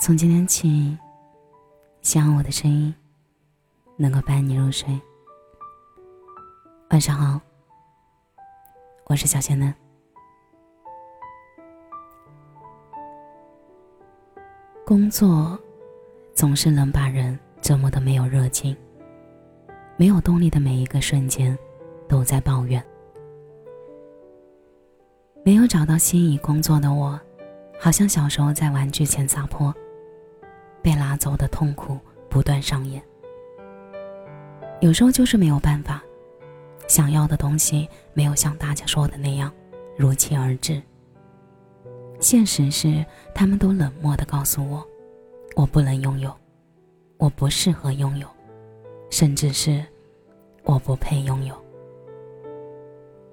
从今天起，希望我的声音能够伴你入睡。晚上好，我是小仙嫩。工作总是能把人折磨的没有热情，没有动力的每一个瞬间都在抱怨。没有找到心仪工作的我，好像小时候在玩具前撒泼，被拉走的痛苦不断上演。有时候就是没有办法，想要的东西没有像大家说的那样如期而至。现实是，他们都冷漠的告诉我，我不能拥有，我不适合拥有，甚至是我不配拥有。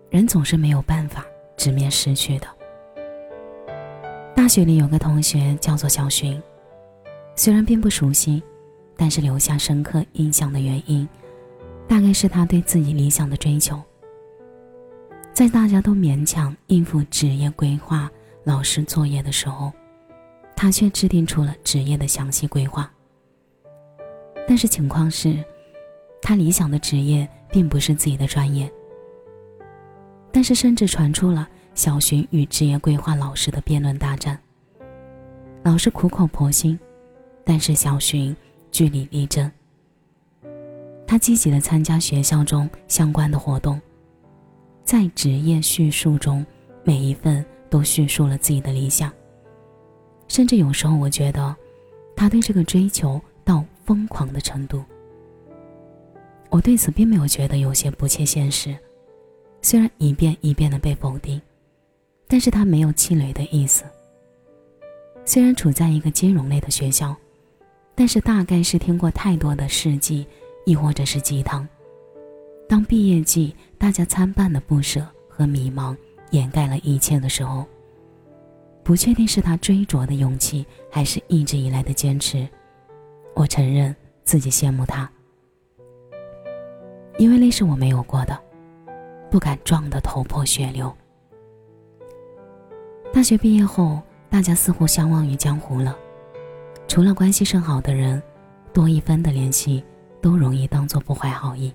人总是没有办法直面失去的。大学里有个同学叫做小寻，虽然并不熟悉，但是留下深刻印象的原因，大概是他对自己理想的追求。在大家都勉强应付职业规划。老师作业的时候，他却制定出了职业的详细规划。但是情况是，他理想的职业并不是自己的专业。但是甚至传出了小寻与职业规划老师的辩论大战。老师苦口婆心，但是小寻据理力争。他积极的参加学校中相关的活动，在职业叙述中每一份。都叙述了自己的理想，甚至有时候我觉得，他对这个追求到疯狂的程度。我对此并没有觉得有些不切现实，虽然一遍一遍的被否定，但是他没有气馁的意思。虽然处在一个金融类的学校，但是大概是听过太多的事迹，亦或者是鸡汤。当毕业季大家参半的不舍和迷茫。掩盖了一切的时候，不确定是他追逐的勇气，还是一直以来的坚持。我承认自己羡慕他，因为那是我没有过的，不敢撞得头破血流。大学毕业后，大家似乎相忘于江湖了，除了关系甚好的人，多一分的联系都容易当做不怀好意。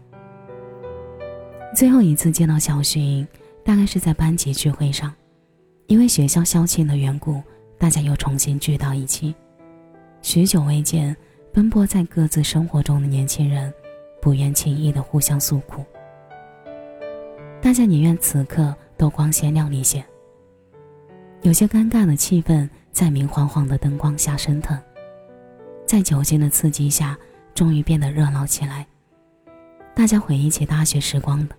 最后一次见到小薰。大概是在班级聚会上，因为学校校庆的缘故，大家又重新聚到一起。许久未见，奔波在各自生活中的年轻人，不愿轻易的互相诉苦。大家宁愿此刻都光鲜亮丽些。有些尴尬的气氛在明晃晃的灯光下升腾，在酒精的刺激下，终于变得热闹起来。大家回忆起大学时光的。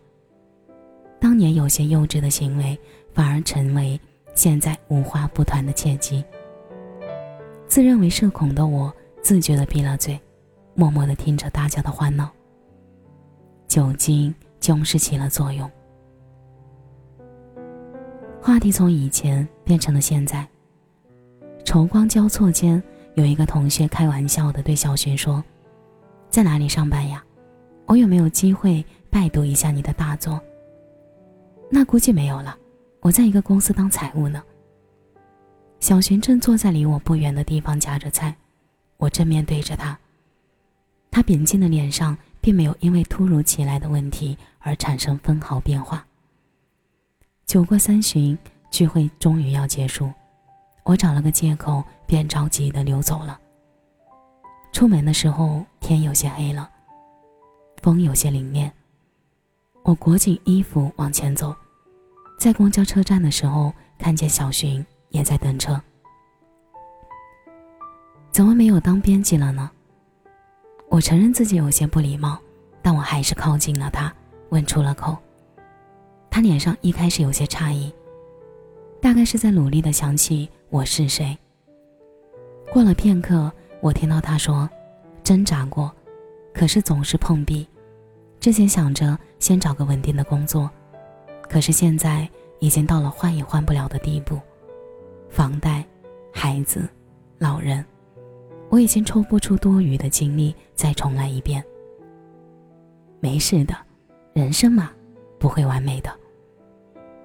当年有些幼稚的行为，反而成为现在无话不谈的契机。自认为社恐的我，自觉的闭了嘴，默默的听着大家的欢闹。酒精终是起了作用，话题从以前变成了现在。愁光交错间，有一个同学开玩笑的对小寻说：“在哪里上班呀？我有没有机会拜读一下你的大作？”那估计没有了，我在一个公司当财务呢。小寻正坐在离我不远的地方夹着菜，我正面对着他。他平静的脸上并没有因为突如其来的问题而产生分毫变化。酒过三巡，聚会终于要结束，我找了个借口便着急的溜走了。出门的时候天有些黑了，风有些凛冽。我裹紧衣服往前走，在公交车站的时候，看见小寻也在等车。怎么没有当编辑了呢？我承认自己有些不礼貌，但我还是靠近了他，问出了口。他脸上一开始有些诧异，大概是在努力的想起我是谁。过了片刻，我听到他说：“挣扎过，可是总是碰壁。”之前想着先找个稳定的工作，可是现在已经到了换也换不了的地步，房贷、孩子、老人，我已经抽不出多余的精力再重来一遍。没事的，人生嘛，不会完美的。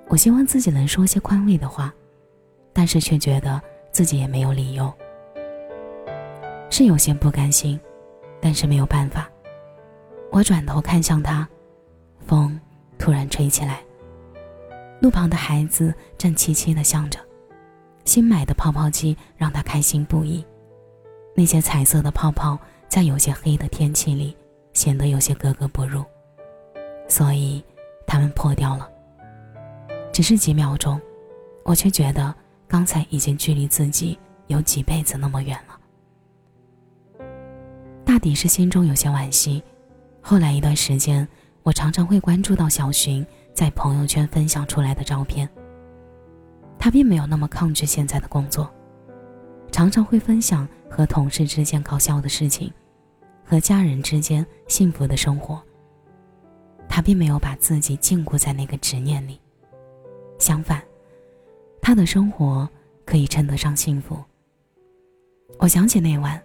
我希望自己能说些宽慰的话，但是却觉得自己也没有理由。是有些不甘心，但是没有办法。我转头看向他，风突然吹起来。路旁的孩子正凄凄的笑着，新买的泡泡机让他开心不已。那些彩色的泡泡在有些黑的天气里显得有些格格不入，所以他们破掉了。只是几秒钟，我却觉得刚才已经距离自己有几辈子那么远了。大抵是心中有些惋惜。后来一段时间，我常常会关注到小寻在朋友圈分享出来的照片。他并没有那么抗拒现在的工作，常常会分享和同事之间搞笑的事情，和家人之间幸福的生活。他并没有把自己禁锢在那个执念里，相反，他的生活可以称得上幸福。我想起那晚，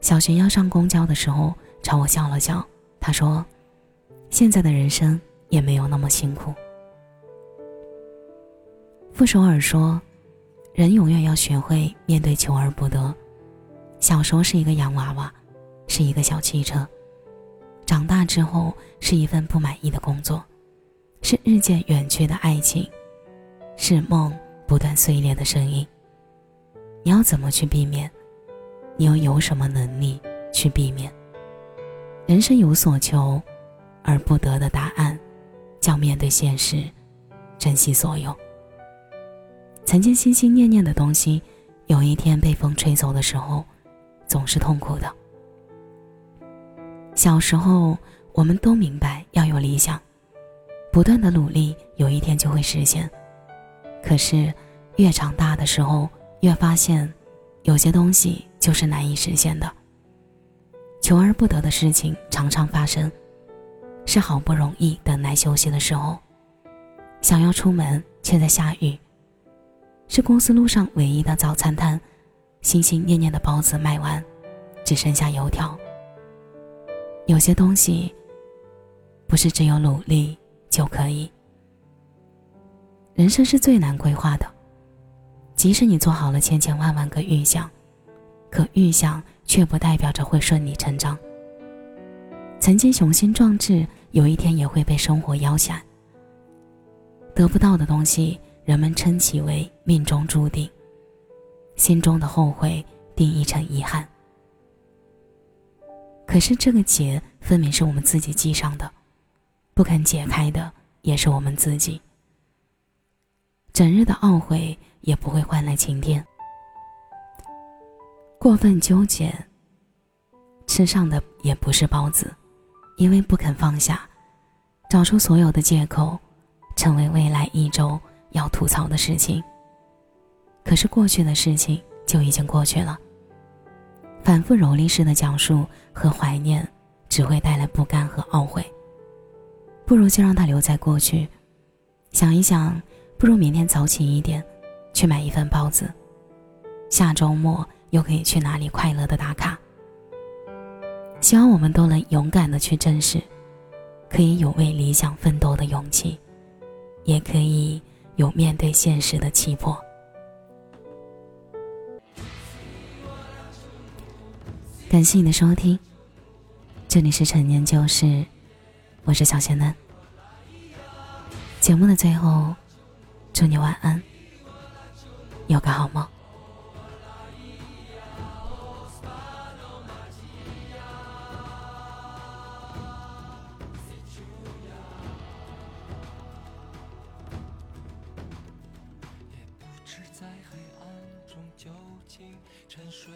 小寻要上公交的时候，朝我笑了笑。他说：“现在的人生也没有那么辛苦。”傅首尔说：“人永远要学会面对求而不得。小时候是一个洋娃娃，是一个小汽车；长大之后是一份不满意的工作，是日渐远去的爱情，是梦不断碎裂的声音。你要怎么去避免？你又有什么能力去避免？”人生有所求，而不得的答案，叫面对现实，珍惜所有。曾经心心念念的东西，有一天被风吹走的时候，总是痛苦的。小时候，我们都明白要有理想，不断的努力，有一天就会实现。可是，越长大的时候，越发现，有些东西就是难以实现的。求而不得的事情常常发生，是好不容易等来休息的时候，想要出门却在下雨；是公司路上唯一的早餐摊，心心念念的包子卖完，只剩下油条。有些东西，不是只有努力就可以。人生是最难规划的，即使你做好了千千万万个预想，可预想。却不代表着会顺理成章。曾经雄心壮志，有一天也会被生活摇散。得不到的东西，人们称其为命中注定。心中的后悔定义成遗憾。可是这个结分明是我们自己系上的，不肯解开的也是我们自己。整日的懊悔也不会换来晴天。过分纠结，吃上的也不是包子，因为不肯放下，找出所有的借口，成为未来一周要吐槽的事情。可是过去的事情就已经过去了，反复蹂躏式的讲述和怀念，只会带来不甘和懊悔。不如就让它留在过去，想一想，不如明天早起一点，去买一份包子，下周末。又可以去哪里快乐的打卡？希望我们都能勇敢的去正视，可以有为理想奋斗的勇气，也可以有面对现实的气魄。感谢你的收听，这里是陈年旧事，我是小仙嫩。节目的最后，祝你晚安，有个好梦。也不知在黑暗中究竟沉睡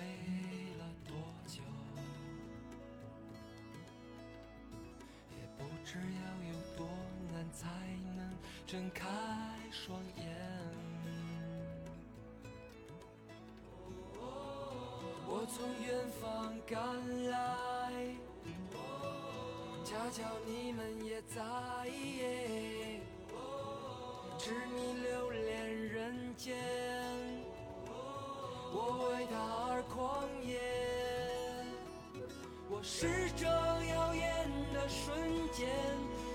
了多久，也不知要有多难才能。睁开双眼，我从远方赶来，恰巧你们也在，执迷留恋人间，我为他而狂野，我是这耀眼的瞬间。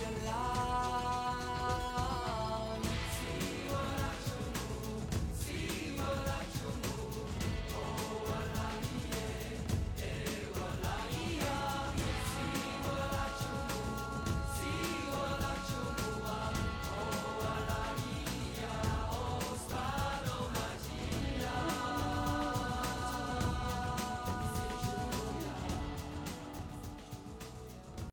your life.